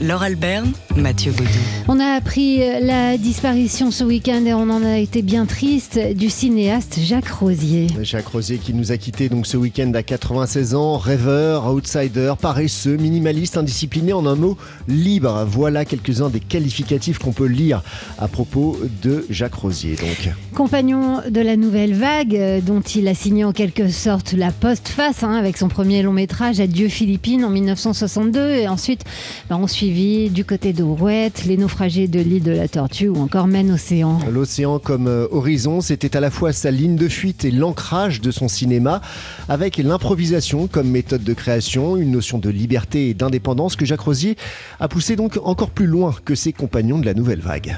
Laure Alberne, Mathieu Baudou. On a appris la disparition ce week-end et on en a été bien triste du cinéaste Jacques Rosier. Jacques Rosier qui nous a quittés donc ce week-end à 96 ans, rêveur, outsider, paresseux, minimaliste, indiscipliné, en un mot, libre. Voilà quelques-uns des qualificatifs qu'on peut lire à propos de Jacques Rosier. Donc. Compagnon de la nouvelle vague, euh, dont il a signé en quelque sorte la postface hein, avec son premier long métrage Adieu Philippines en 1962 et ensuite bah, on suit du côté d'Ourouette, Les naufragés de l'île de la Tortue ou encore Maine Océan. L'océan comme euh, horizon, c'était à la fois sa ligne de fuite et l'ancrage de son cinéma, avec l'improvisation comme méthode de création, une notion de liberté et d'indépendance que Jacques Rosier a poussé donc encore plus loin que ses compagnons de la nouvelle vague.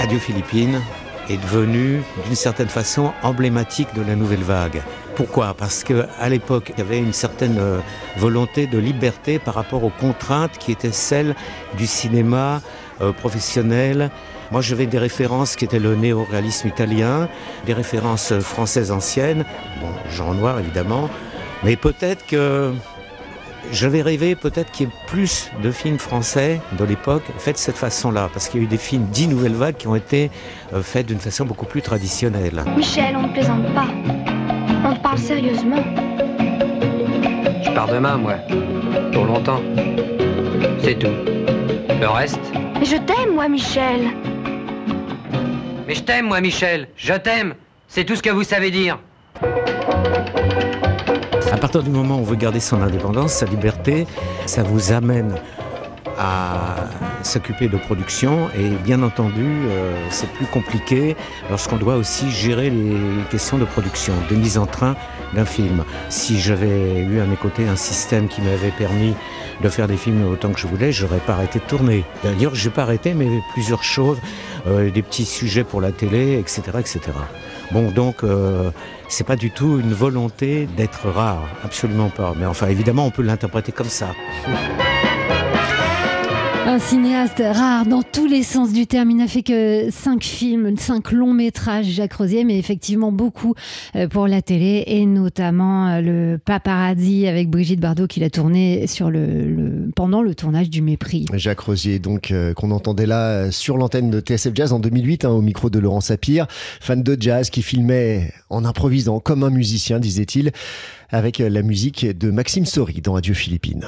Adieu Philippines est devenu d'une certaine façon emblématique de la nouvelle vague. Pourquoi? Parce qu'à l'époque, il y avait une certaine euh, volonté de liberté par rapport aux contraintes qui étaient celles du cinéma euh, professionnel. Moi, j'avais des références qui étaient le néo-réalisme italien, des références françaises anciennes, bon, Jean Noir évidemment, mais peut-être que j'avais rêvé peut-être qu'il y ait plus de films français de l'époque faits de cette façon-là, parce qu'il y a eu des films dits nouvelle vague qui ont été euh, faits d'une façon beaucoup plus traditionnelle. Michel, on ne plaisante pas. On te parle sérieusement. Je pars demain, moi. Pour longtemps. C'est tout. Le reste? Mais je t'aime, moi, Michel. Mais je t'aime, moi, Michel. Je t'aime. C'est tout ce que vous savez dire. À partir du moment où on veut garder son indépendance, sa liberté, ça vous amène à s'occuper de production et bien entendu euh, c'est plus compliqué lorsqu'on doit aussi gérer les questions de production, de mise en train d'un film. Si j'avais eu à mes côtés un système qui m'avait permis de faire des films autant que je voulais, j'aurais pas arrêté de tourner. D'ailleurs, j'ai pas arrêté, mais plusieurs choses, euh, des petits sujets pour la télé, etc., etc. Bon, donc, euh, c'est pas du tout une volonté d'être rare, absolument pas. Mais enfin, évidemment, on peut l'interpréter comme ça. Un cinéaste rare dans tous les sens du terme. Il n'a fait que cinq films, cinq longs métrages, Jacques Rosier, mais effectivement beaucoup euh, pour la télé et notamment euh, le Paparazzi avec Brigitte Bardot qu'il a tourné sur le, pendant le tournage du Mépris. Jacques Rosier, donc euh, qu'on entendait là sur l'antenne de TSF Jazz en 2008 hein, au micro de Laurent Sapir, fan de jazz qui filmait en improvisant comme un musicien, disait-il, avec la musique de Maxime Sori dans Adieu Philippines.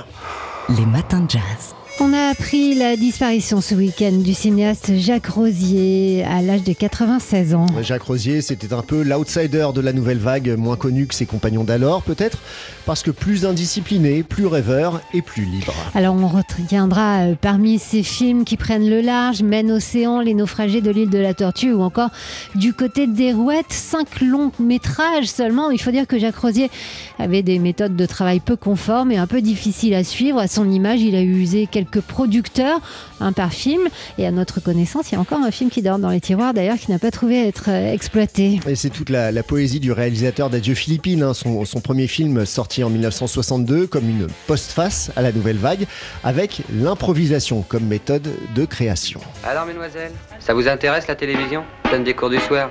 Les matins de jazz. On a appris la disparition ce week-end du cinéaste Jacques Rosier à l'âge de 96 ans. Jacques Rosier, c'était un peu l'outsider de la nouvelle vague, moins connu que ses compagnons d'alors, peut-être parce que plus indiscipliné, plus rêveur et plus libre. Alors on retiendra euh, parmi ces films qui prennent le large, Mène Océan, Les naufragés de l'île de la Tortue ou encore Du côté des Rouettes, cinq longs métrages seulement. Il faut dire que Jacques Rosier avait des méthodes de travail peu conformes et un peu difficiles à suivre. À son image, il a usé quelques quelques producteurs, un par film. Et à notre connaissance, il y a encore un film qui dort dans les tiroirs, d'ailleurs, qui n'a pas trouvé à être euh, exploité. Et c'est toute la, poésie du réalisateur d'Adieu Philippines, hein, son, son, premier film sorti en 1962 comme une postface à la nouvelle vague, avec l'improvisation comme méthode de création. Alors, mesdemoiselles, ça vous intéresse la télévision? Donne des cours du soir.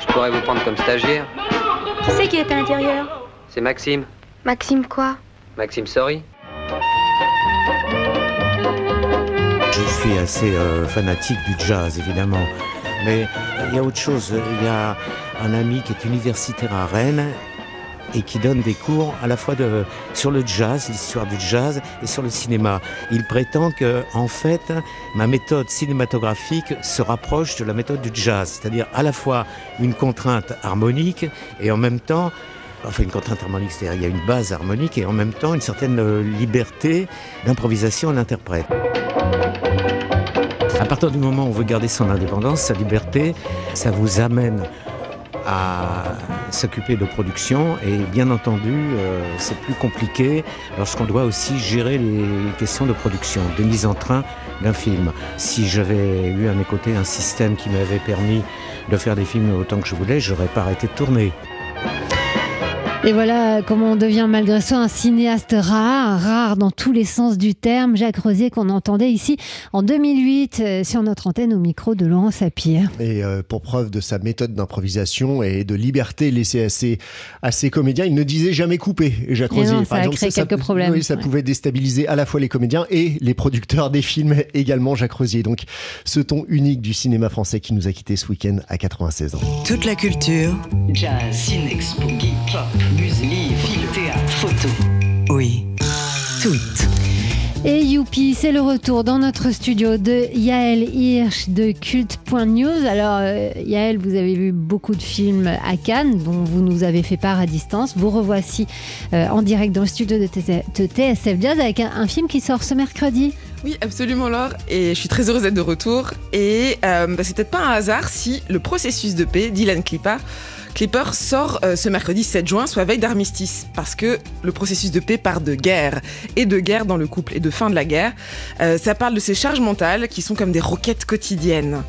Je pourrais vous prendre comme stagiaire. Qui c'est qui est à l'intérieur? C'est Maxime. Maxime quoi? Maxime Sorry. Je suis assez euh, fanatique du jazz, évidemment. Mais il y a autre chose. Il y a un ami qui est universitaire à Rennes et qui donne des cours à la fois sur le jazz, l'histoire du jazz et sur le cinéma. Il prétend que, en fait, ma méthode cinématographique se rapproche de la méthode du jazz, c'est-à-dire à la fois une contrainte harmonique et en même temps enfin une contrainte harmonique, c'est-à-dire il y a une base harmonique et en même temps une certaine euh, liberté d'improvisation à l'interprète. À partir du moment où on veut garder son indépendance, sa liberté, ça vous amène à s'occuper de production et bien entendu euh, c'est plus compliqué lorsqu'on doit aussi gérer les questions de production, de mise en train d'un film. Si j'avais eu à mes côtés un système qui m'avait permis de faire des films autant que je voulais, j'aurais pas arrêté de tourner. Et voilà comment on devient malgré ça un cinéaste rare, rare dans tous les sens du terme. Jacques Rosier qu'on entendait ici en 2008 euh, sur notre antenne au micro de Laurent Sapir. Et euh, pour preuve de sa méthode d'improvisation et de liberté laissée à ses, à ses comédiens, il ne disait jamais couper. Jacques Et Rosier, non, ça a créé quelques problèmes. Oui, ça Ouais. pouvait déstabiliser à la fois les comédiens et les producteurs des films également. Jacques Rosier, donc ce ton unique du cinéma français qui nous a quittés ce week-end à 96 ans. Toute la culture, Jazz, Geek, Pop, livre, film, théâtre, photo. oui, toute. Et youpi, c'est le retour dans notre studio de Yael Hirsch de Culte.news. Alors euh, Yael, vous avez vu beaucoup de films à Cannes dont vous nous avez fait part à distance. Vous revoici euh, en direct dans le studio de, TS de TSF Jazz avec un, un film qui sort ce mercredi. Oui, absolument, Laure. Et je suis très heureuse d'être de retour. Et euh, bah, c'est peut-être pas un hasard si le processus de paix d'Ilan Clipper, Clipper sort euh, ce mercredi 7 juin, soit veille d'armistice. Parce que le processus de paix part de guerre. Et de guerre dans le couple et de fin de la guerre. Euh, ça parle de ces charges mentales qui sont comme des roquettes quotidiennes.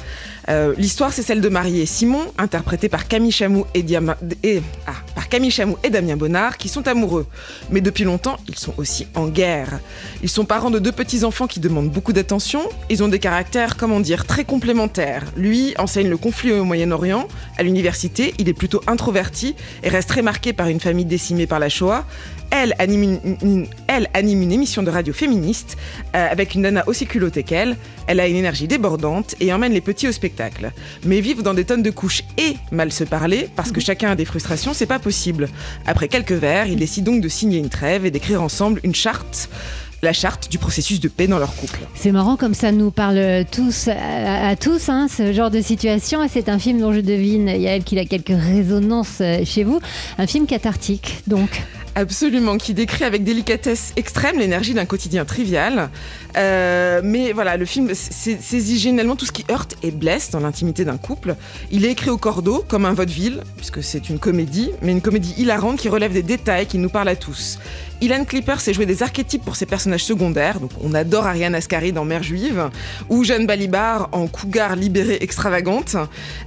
Euh, L'histoire, c'est celle de Marie et Simon, interprétés par Camille Chamou et, Diama- et- ah, Camille Chamou et Damien Bonnard, qui sont amoureux. Mais depuis longtemps, ils sont aussi en guerre. Ils sont parents de deux petits-enfants qui demandent beaucoup d'attention. Ils ont des caractères, comment dire, très complémentaires. Lui enseigne le conflit au Moyen-Orient. À l'université, il est plutôt introverti et reste très marqué par une famille décimée par la Shoah. Elle anime une, une- elle anime une émission de radio féministe euh, avec une nana aussi culottée qu'elle. Elle a une énergie débordante et emmène les petits au spectacle. Mais vivre dans des tonnes de couches et mal se parler, parce que chacun a des frustrations, c'est pas possible. Après quelques verres, ils décident donc de signer une trêve et d'écrire ensemble une charte, la charte du processus de paix dans leur couple. C'est marrant comme ça nous parle tous à, à tous, hein, ce genre de situation. Et c'est un film dont je devine, Yael, qu'il a quelques résonances euh, chez vous. Un film cathartique, donc. Absolument, qui décrit avec délicatesse extrême l'énergie d'un quotidien trivial. Euh, mais voilà, le film saisit généralement tout ce qui heurte et blesse dans l'intimité d'un couple. Il est écrit au cordeau, comme un vaudeville, puisque c'est une comédie, mais une comédie hilarante qui relève des détails qui nous parlent à tous. Ilan Clipper s'est joué des archétypes pour ses personnages secondaires. Donc on adore Ariane Ascari dans Mère juive ou Jeanne Balibar en cougar libérée extravagante.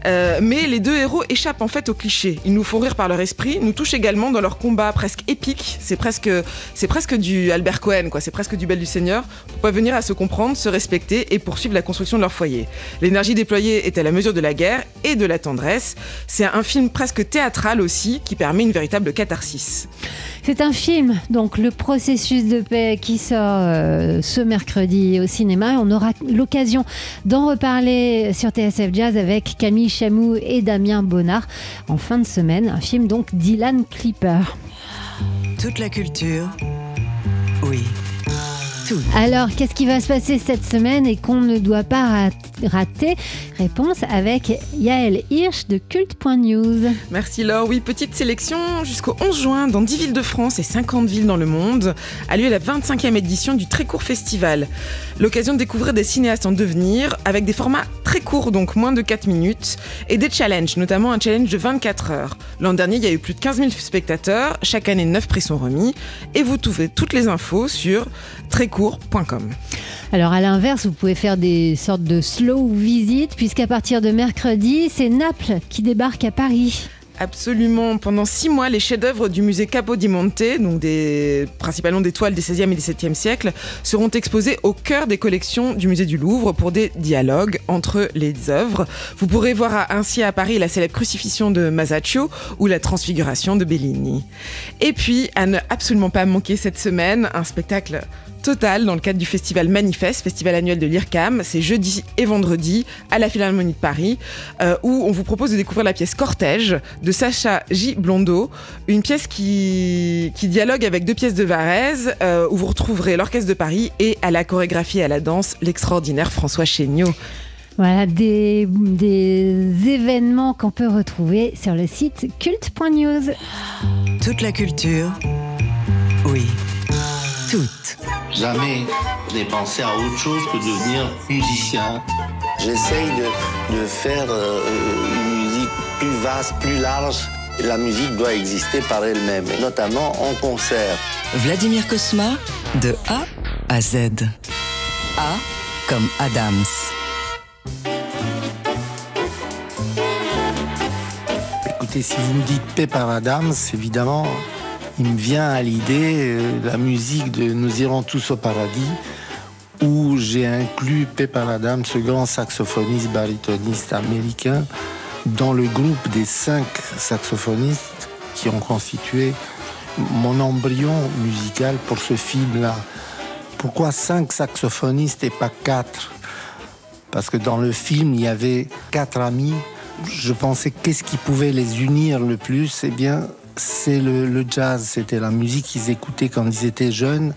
Euh, mais les deux héros échappent en fait aux clichés. Ils nous font rire par leur esprit, nous touchent également dans leur combat presque épique. C'est presque, c'est presque du Albert Cohen, quoi. C'est presque du Bel du Seigneur pour parvenir à se comprendre, se respecter et poursuivre la construction de leur foyer. L'énergie déployée est à la mesure de la guerre et de la tendresse. C'est un film presque théâtral aussi qui permet une véritable catharsis. C'est un film, donc le processus de paix qui sort euh, ce mercredi au cinéma. On aura l'occasion d'en reparler sur TSF Jazz avec Camille Chamou et Damien Bonnard en fin de semaine. Un film donc d'Ilan Clipper. Toute la culture, oui, Alors, qu'est-ce qui va se passer cette semaine et qu'on ne doit pas ra- rater? Réponse avec Yael Hirsch de Culte.news. Merci Laure. Oui, petite sélection jusqu'au 11 juin dans 10 villes de France et 50 villes dans le monde a lieu la 25e édition du Très Court Festival. L'occasion de découvrir des cinéastes en devenir avec des formats très courts, donc moins de 4 minutes, et des challenges, notamment un challenge de 24 heures. L'an dernier, il y a eu plus de 15 000 spectateurs. Chaque année, 9 prix sont remis. Et vous trouvez toutes les infos sur Alors à l'inverse, vous pouvez faire des sortes de slow visits puisqu'à partir de mercredi, c'est Naples qui débarque à Paris. Absolument. Pendant six mois, les chefs-d'œuvre du musée Capodimonte, donc des, principalement des toiles des 16e et des 17e siècles, seront exposés au cœur des collections du musée du Louvre pour des dialogues entre les œuvres. Vous pourrez voir ainsi à Paris la célèbre crucifixion de Masaccio ou la transfiguration de Bellini. Et puis, à ne absolument pas manquer cette semaine, un spectacle total dans le cadre du festival Manifeste, festival annuel de l'IRCAM. C'est jeudi et vendredi à la Philharmonie de Paris, euh, où on vous propose de découvrir la pièce Cortège de Sacha J. Blondeau, une pièce qui, qui dialogue avec deux pièces de Varese, euh, où vous retrouverez l'Orchestre de Paris et à la chorégraphie et à la danse, l'extraordinaire François Chéniaud. Voilà des, des événements qu'on peut retrouver sur le site culte.news. Toute la culture, oui, toute. Jamais je n'ai pensé à autre chose que devenir musicien. J'essaye de, de faire euh, une musique plus vaste, plus large. La musique doit exister par elle-même, notamment en concert. Vladimir Kosma, de A à Z. A comme Adams. Écoutez, si vous me dites Pepper Adams, évidemment, il me vient à l'idée euh, la musique de Nous irons tous au paradis, où j'ai inclus Pepper Adams, ce grand saxophoniste baritoniste américain, dans le groupe des cinq saxophonistes qui ont constitué mon embryon musical pour ce film-là. Pourquoi cinq saxophonistes et pas quatre? Parce que dans le film, il y avait quatre amis. Je pensais qu'est-ce qui pouvait les unir le plus? Eh bien, c'est le, jazz. C'était la musique qu'ils écoutaient quand ils étaient jeunes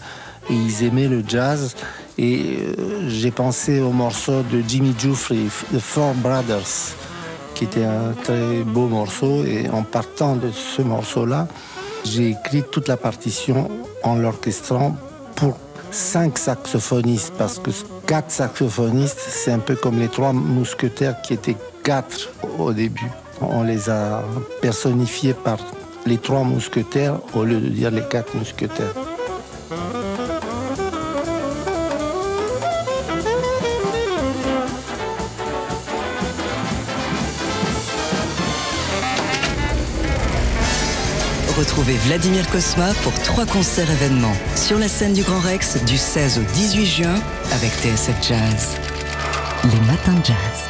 et ils aimaient le jazz. Et euh, j'ai pensé au morceau de Jimmy Jeffrey, The Four Brothers, qui était un très beau morceau. Et en partant de ce morceau-là, j'ai écrit toute la partition en l'orchestrant pour cinq saxophonistes, parce que quatre saxophonistes, c'est un peu comme les trois mousquetaires qui étaient quatre au début. On les a personnifiés par les trois mousquetaires au lieu de dire les quatre mousquetaires. Retrouvez Vladimir Cosma pour trois concerts événements sur la scène du Grand Rex du 16 au 18 juin avec TSF Jazz. Les matins de jazz.